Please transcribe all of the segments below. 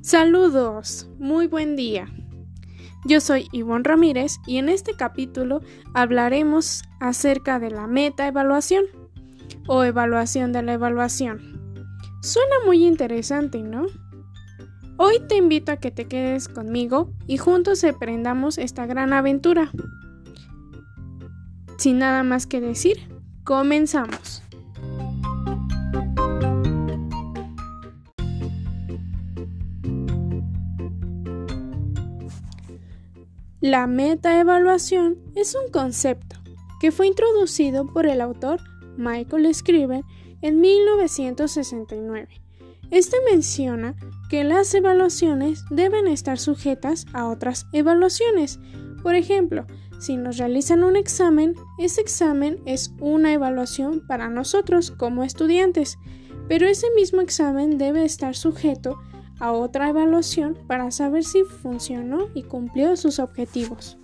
Saludos, muy buen día. Yo soy Ivonne Ramírez y en este capítulo hablaremos acerca de la meta-evaluación o evaluación de la evaluación. Suena muy interesante, ¿no? Hoy te invito a que te quedes conmigo y juntos emprendamos esta gran aventura. Sin nada más que decir, comenzamos. La metaevaluación es un concepto que fue introducido por el autor Michael Scriven en 1969. Este menciona que las evaluaciones deben estar sujetas a otras evaluaciones. Por ejemplo, si nos realizan un examen, ese examen es una evaluación para nosotros como estudiantes, pero ese mismo examen debe estar sujeto a otra evaluación para saber si funcionó y cumplió sus objetivos.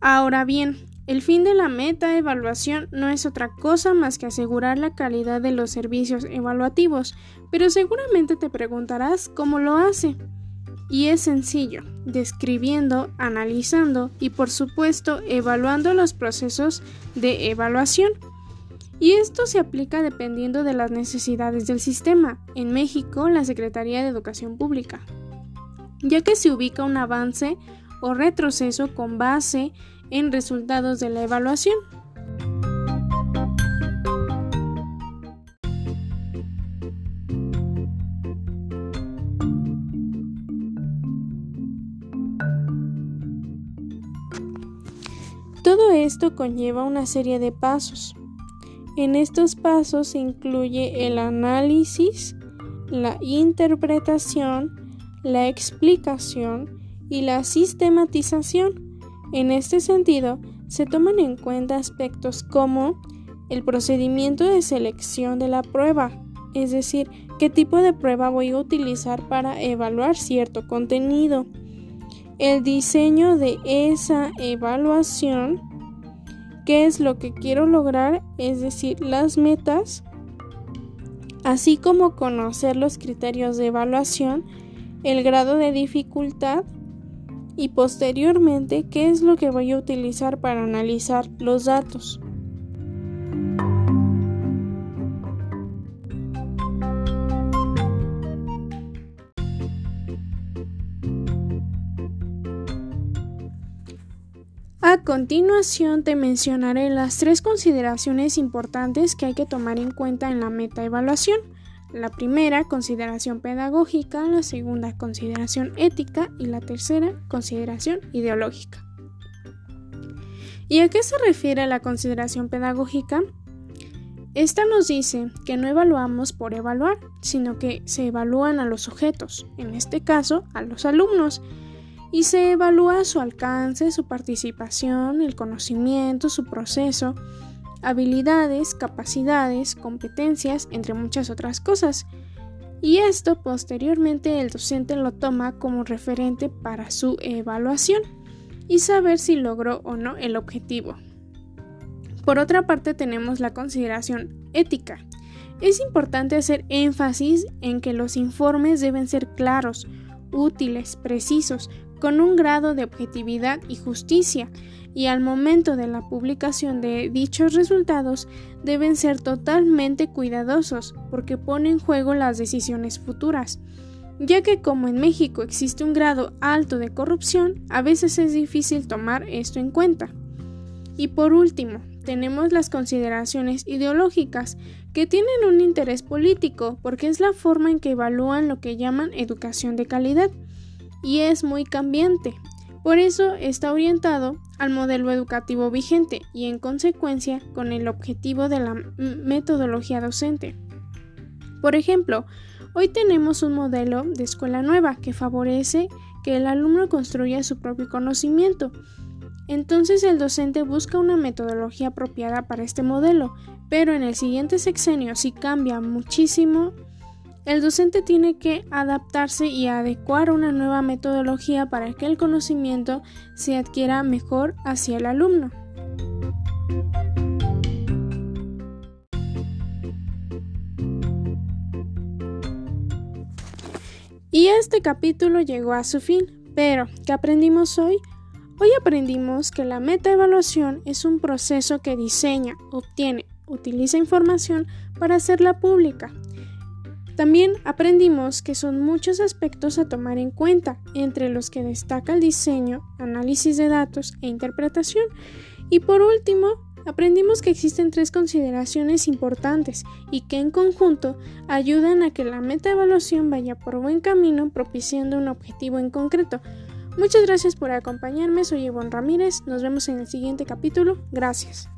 Ahora bien, el fin de la meta evaluación no es otra cosa más que asegurar la calidad de los servicios evaluativos, pero seguramente te preguntarás cómo lo hace. Y es sencillo, describiendo, analizando y por supuesto evaluando los procesos de evaluación. Y esto se aplica dependiendo de las necesidades del sistema, en México la Secretaría de Educación Pública, ya que se ubica un avance o retroceso con base en resultados de la evaluación. Todo esto conlleva una serie de pasos. En estos pasos se incluye el análisis, la interpretación, la explicación y la sistematización. En este sentido, se toman en cuenta aspectos como el procedimiento de selección de la prueba, es decir, qué tipo de prueba voy a utilizar para evaluar cierto contenido, el diseño de esa evaluación, qué es lo que quiero lograr, es decir, las metas, así como conocer los criterios de evaluación, el grado de dificultad y posteriormente qué es lo que voy a utilizar para analizar los datos. A continuación te mencionaré las tres consideraciones importantes que hay que tomar en cuenta en la metaevaluación. La primera, consideración pedagógica, la segunda, consideración ética y la tercera, consideración ideológica. ¿Y a qué se refiere la consideración pedagógica? Esta nos dice que no evaluamos por evaluar, sino que se evalúan a los sujetos, en este caso a los alumnos, y se evalúa su alcance, su participación, el conocimiento, su proceso, habilidades, capacidades, competencias, entre muchas otras cosas. Y esto posteriormente el docente lo toma como referente para su evaluación y saber si logró o no el objetivo. Por otra parte tenemos la consideración ética. Es importante hacer énfasis en que los informes deben ser claros, útiles, precisos, con un grado de objetividad y justicia, y al momento de la publicación de dichos resultados deben ser totalmente cuidadosos porque pone en juego las decisiones futuras, ya que como en México existe un grado alto de corrupción, a veces es difícil tomar esto en cuenta. Y por último, tenemos las consideraciones ideológicas, que tienen un interés político porque es la forma en que evalúan lo que llaman educación de calidad y es muy cambiante. Por eso está orientado al modelo educativo vigente y en consecuencia con el objetivo de la metodología docente. Por ejemplo, hoy tenemos un modelo de escuela nueva que favorece que el alumno construya su propio conocimiento. Entonces el docente busca una metodología apropiada para este modelo, pero en el siguiente sexenio si cambia muchísimo el docente tiene que adaptarse y adecuar una nueva metodología para que el conocimiento se adquiera mejor hacia el alumno. Y este capítulo llegó a su fin, pero ¿qué aprendimos hoy? Hoy aprendimos que la metaevaluación es un proceso que diseña, obtiene, utiliza información para hacerla pública también aprendimos que son muchos aspectos a tomar en cuenta, entre los que destaca el diseño, análisis de datos e interpretación. Y por último, aprendimos que existen tres consideraciones importantes y que en conjunto ayudan a que la metaevaluación vaya por buen camino propiciando un objetivo en concreto. Muchas gracias por acompañarme, soy Ivonne Ramírez, nos vemos en el siguiente capítulo, gracias.